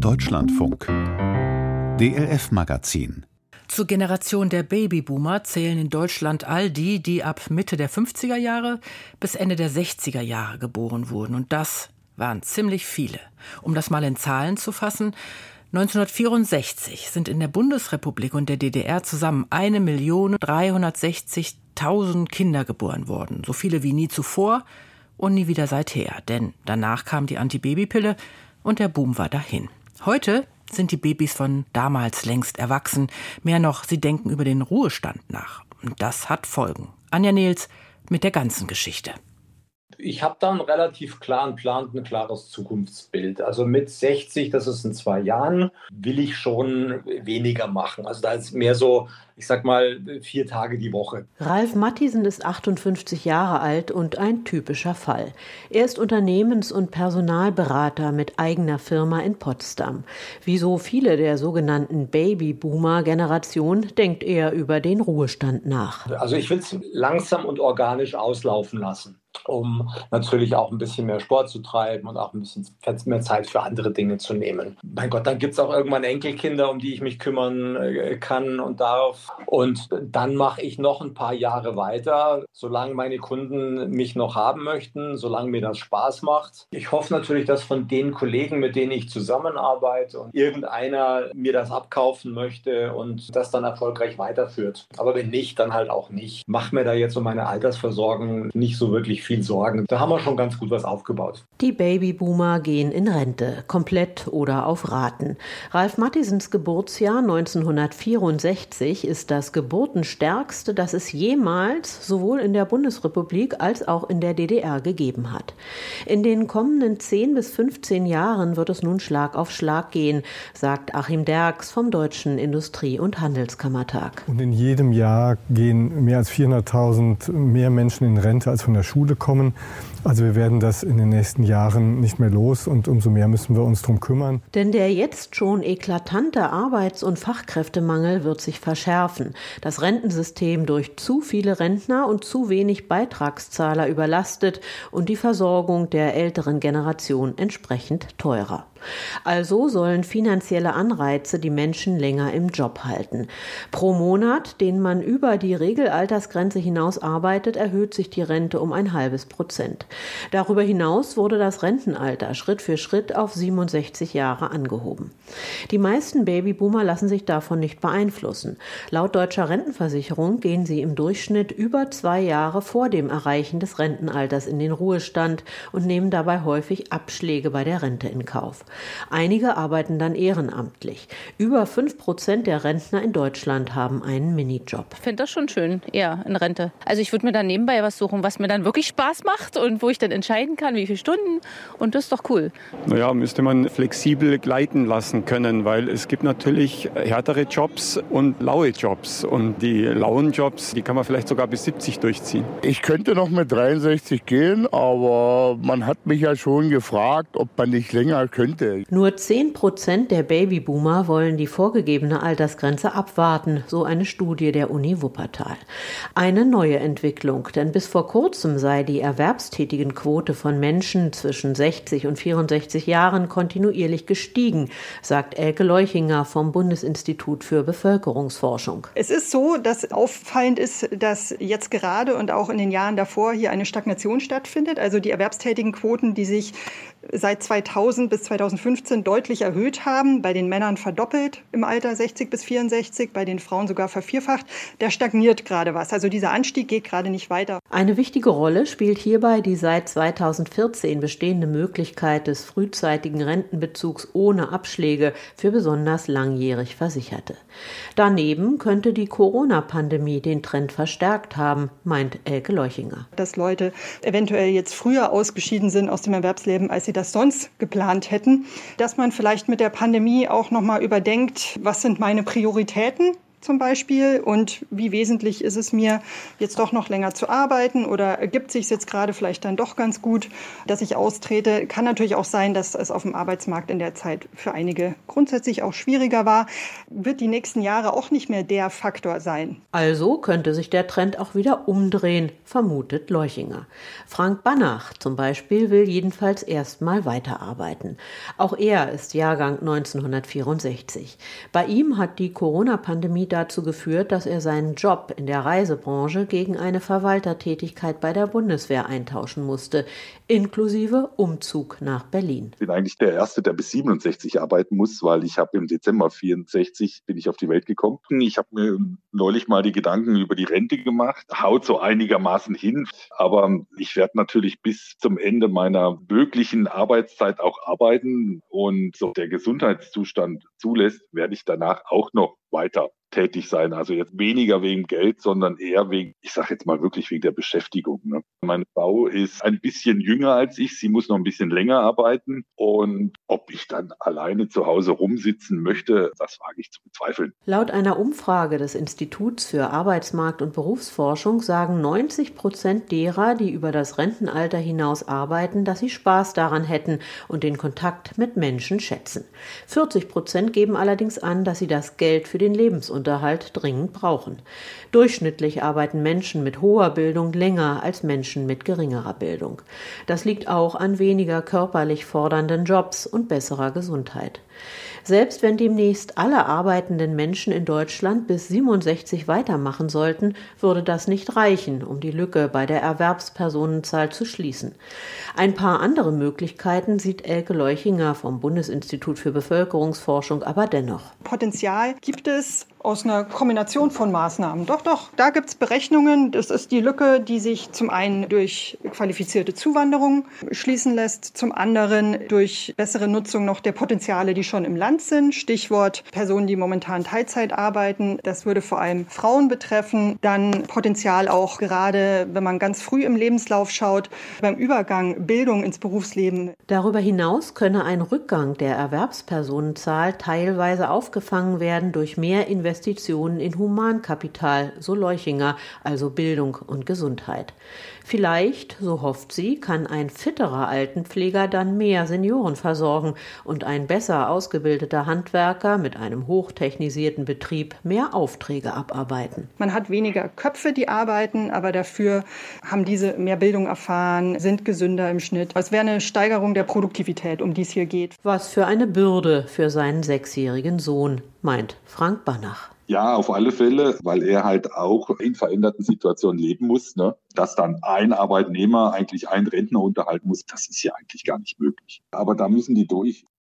Deutschlandfunk DLF Magazin zur Generation der Babyboomer zählen in Deutschland all die, die ab Mitte der 50er Jahre bis Ende der 60er Jahre geboren wurden. Und das waren ziemlich viele. Um das mal in Zahlen zu fassen, 1964 sind in der Bundesrepublik und der DDR zusammen 1.360.000 Kinder geboren worden. So viele wie nie zuvor und nie wieder seither. Denn danach kam die Antibabypille und der Boom war dahin. Heute sind die Babys von damals längst erwachsen. Mehr noch, sie denken über den Ruhestand nach. Und das hat Folgen. Anja Nils mit der ganzen Geschichte. Ich habe da einen relativ klaren Plan, ein klares Zukunftsbild. Also mit 60, das ist in zwei Jahren, will ich schon weniger machen. Also da ist mehr so ich sag mal, vier Tage die Woche. Ralf Mattisen ist 58 Jahre alt und ein typischer Fall. Er ist Unternehmens- und Personalberater mit eigener Firma in Potsdam. Wie so viele der sogenannten Babyboomer-Generation denkt er über den Ruhestand nach. Also ich will es langsam und organisch auslaufen lassen um natürlich auch ein bisschen mehr Sport zu treiben und auch ein bisschen mehr Zeit für andere Dinge zu nehmen. Mein Gott, dann gibt es auch irgendwann Enkelkinder, um die ich mich kümmern äh, kann und darf. Und dann mache ich noch ein paar Jahre weiter, solange meine Kunden mich noch haben möchten, solange mir das Spaß macht. Ich hoffe natürlich, dass von den Kollegen, mit denen ich zusammenarbeite und irgendeiner mir das abkaufen möchte und das dann erfolgreich weiterführt. Aber wenn nicht, dann halt auch nicht. Mach mir da jetzt um meine Altersversorgung nicht so wirklich viel Sorgen. Da haben wir schon ganz gut was aufgebaut. Die Babyboomer gehen in Rente, komplett oder auf Raten. Ralf Mattisens Geburtsjahr 1964 ist ist das geburtenstärkste, das es jemals sowohl in der Bundesrepublik als auch in der DDR gegeben hat. In den kommenden 10 bis 15 Jahren wird es nun Schlag auf Schlag gehen, sagt Achim Derks vom Deutschen Industrie- und Handelskammertag. Und in jedem Jahr gehen mehr als 400.000 mehr Menschen in Rente, als von der Schule kommen. Also wir werden das in den nächsten Jahren nicht mehr los und umso mehr müssen wir uns darum kümmern. Denn der jetzt schon eklatante Arbeits- und Fachkräftemangel wird sich verschärfen. Das Rentensystem durch zu viele Rentner und zu wenig Beitragszahler überlastet und die Versorgung der älteren Generation entsprechend teurer. Also sollen finanzielle Anreize die Menschen länger im Job halten. Pro Monat, den man über die Regelaltersgrenze hinaus arbeitet, erhöht sich die Rente um ein halbes Prozent. Darüber hinaus wurde das Rentenalter Schritt für Schritt auf 67 Jahre angehoben. Die meisten Babyboomer lassen sich davon nicht beeinflussen. Laut deutscher Rentenversicherung gehen sie im Durchschnitt über zwei Jahre vor dem Erreichen des Rentenalters in den Ruhestand und nehmen dabei häufig Abschläge bei der Rente in Kauf. Einige arbeiten dann ehrenamtlich. Über fünf Prozent der Rentner in Deutschland haben einen Minijob. Ich finde das schon schön, eher in Rente. Also ich würde mir dann nebenbei was suchen, was mir dann wirklich Spaß macht und wo ich dann entscheiden kann, wie viele Stunden. Und das ist doch cool. Naja, müsste man flexibel gleiten lassen können, weil es gibt natürlich härtere Jobs und laue Jobs. Und die lauen Jobs, die kann man vielleicht sogar bis 70 durchziehen. Ich könnte noch mit 63 gehen, aber man hat mich ja schon gefragt, ob man nicht länger könnte könnte. Nur 10 Prozent der Babyboomer wollen die vorgegebene Altersgrenze abwarten, so eine Studie der Uni Wuppertal. Eine neue Entwicklung, denn bis vor kurzem sei die erwerbstätigen Quote von Menschen zwischen 60 und 64 Jahren kontinuierlich gestiegen, sagt Elke Leuchinger vom Bundesinstitut für Bevölkerungsforschung. Es ist so, dass auffallend ist, dass jetzt gerade und auch in den Jahren davor hier eine Stagnation stattfindet. Also die erwerbstätigen Quoten, die sich seit 2000 bis 2015 deutlich erhöht haben, bei den Männern verdoppelt im Alter 60 bis 64, bei den Frauen sogar vervierfacht, der stagniert gerade was. Also dieser Anstieg geht gerade nicht weiter. Eine wichtige Rolle spielt hierbei die seit 2014 bestehende Möglichkeit des frühzeitigen Rentenbezugs ohne Abschläge für besonders langjährig Versicherte. Daneben könnte die Corona-Pandemie den Trend verstärkt haben, meint Elke Leuchinger. Dass Leute eventuell jetzt früher ausgeschieden sind aus dem Erwerbsleben, als sie das sonst geplant hätten. Dass man vielleicht mit der Pandemie auch noch mal überdenkt, was sind meine Prioritäten? Zum Beispiel und wie wesentlich ist es mir, jetzt doch noch länger zu arbeiten oder ergibt sich jetzt gerade vielleicht dann doch ganz gut, dass ich austrete. Kann natürlich auch sein, dass es auf dem Arbeitsmarkt in der Zeit für einige grundsätzlich auch schwieriger war. Wird die nächsten Jahre auch nicht mehr der Faktor sein. Also könnte sich der Trend auch wieder umdrehen, vermutet Leuchinger. Frank Banach zum Beispiel will jedenfalls erstmal weiterarbeiten. Auch er ist Jahrgang 1964. Bei ihm hat die Corona-Pandemie dazu geführt, dass er seinen Job in der Reisebranche gegen eine Verwaltertätigkeit bei der Bundeswehr eintauschen musste, inklusive Umzug nach Berlin. Ich bin eigentlich der Erste, der bis 67 arbeiten muss, weil ich habe im Dezember 64 bin ich auf die Welt gekommen. Ich habe mir neulich mal die Gedanken über die Rente gemacht, haut so einigermaßen hin, aber ich werde natürlich bis zum Ende meiner möglichen Arbeitszeit auch arbeiten und so der Gesundheitszustand zulässt, werde ich danach auch noch weiter tätig sein. Also jetzt weniger wegen Geld, sondern eher wegen, ich sage jetzt mal wirklich wegen der Beschäftigung. Ne? Meine Frau ist ein bisschen jünger als ich, sie muss noch ein bisschen länger arbeiten. Und ob ich dann alleine zu Hause rumsitzen möchte, das wage ich zu bezweifeln. Laut einer Umfrage des Instituts für Arbeitsmarkt und Berufsforschung sagen 90 Prozent derer, die über das Rentenalter hinaus arbeiten, dass sie Spaß daran hätten und den Kontakt mit Menschen schätzen. 40 Prozent geben allerdings an, dass sie das Geld für den Lebensunterhalt Lebensunterhalt dringend brauchen. Durchschnittlich arbeiten Menschen mit hoher Bildung länger als Menschen mit geringerer Bildung. Das liegt auch an weniger körperlich fordernden Jobs und besserer Gesundheit. Selbst wenn demnächst alle arbeitenden Menschen in Deutschland bis 67 weitermachen sollten, würde das nicht reichen, um die Lücke bei der Erwerbspersonenzahl zu schließen. Ein paar andere Möglichkeiten sieht Elke Leuchinger vom Bundesinstitut für Bevölkerungsforschung aber dennoch. Potenzial gibt es aus einer Kombination von Maßnahmen. Doch, doch, da gibt es Berechnungen. Das ist die Lücke, die sich zum einen durch qualifizierte Zuwanderung schließen lässt, zum anderen durch bessere Nutzung noch der Potenziale, die schon im Land sind. Stichwort Personen, die momentan Teilzeit arbeiten. Das würde vor allem Frauen betreffen. Dann Potenzial auch gerade, wenn man ganz früh im Lebenslauf schaut, beim Übergang Bildung ins Berufsleben. Darüber hinaus könne ein Rückgang der Erwerbspersonenzahl teilweise aufgefangen werden durch mehr Investitionen in Humankapital, so Leuchinger, also Bildung und Gesundheit. Vielleicht, so hofft sie, kann ein fitterer Altenpfleger dann mehr Senioren versorgen und ein besser ausgebildeter Handwerker mit einem hochtechnisierten Betrieb mehr Aufträge abarbeiten. Man hat weniger Köpfe, die arbeiten, aber dafür haben diese mehr Bildung erfahren, sind gesünder im Schnitt. Es wäre eine Steigerung der Produktivität, um die es hier geht. Was für eine Bürde für seinen sechsjährigen Sohn, meint Frank Banach. Ja, auf alle Fälle, weil er halt auch in veränderten Situationen leben muss. Ne? Dass dann ein Arbeitnehmer eigentlich einen Rentner unterhalten muss, das ist ja eigentlich gar nicht möglich. Aber da müssen die durch.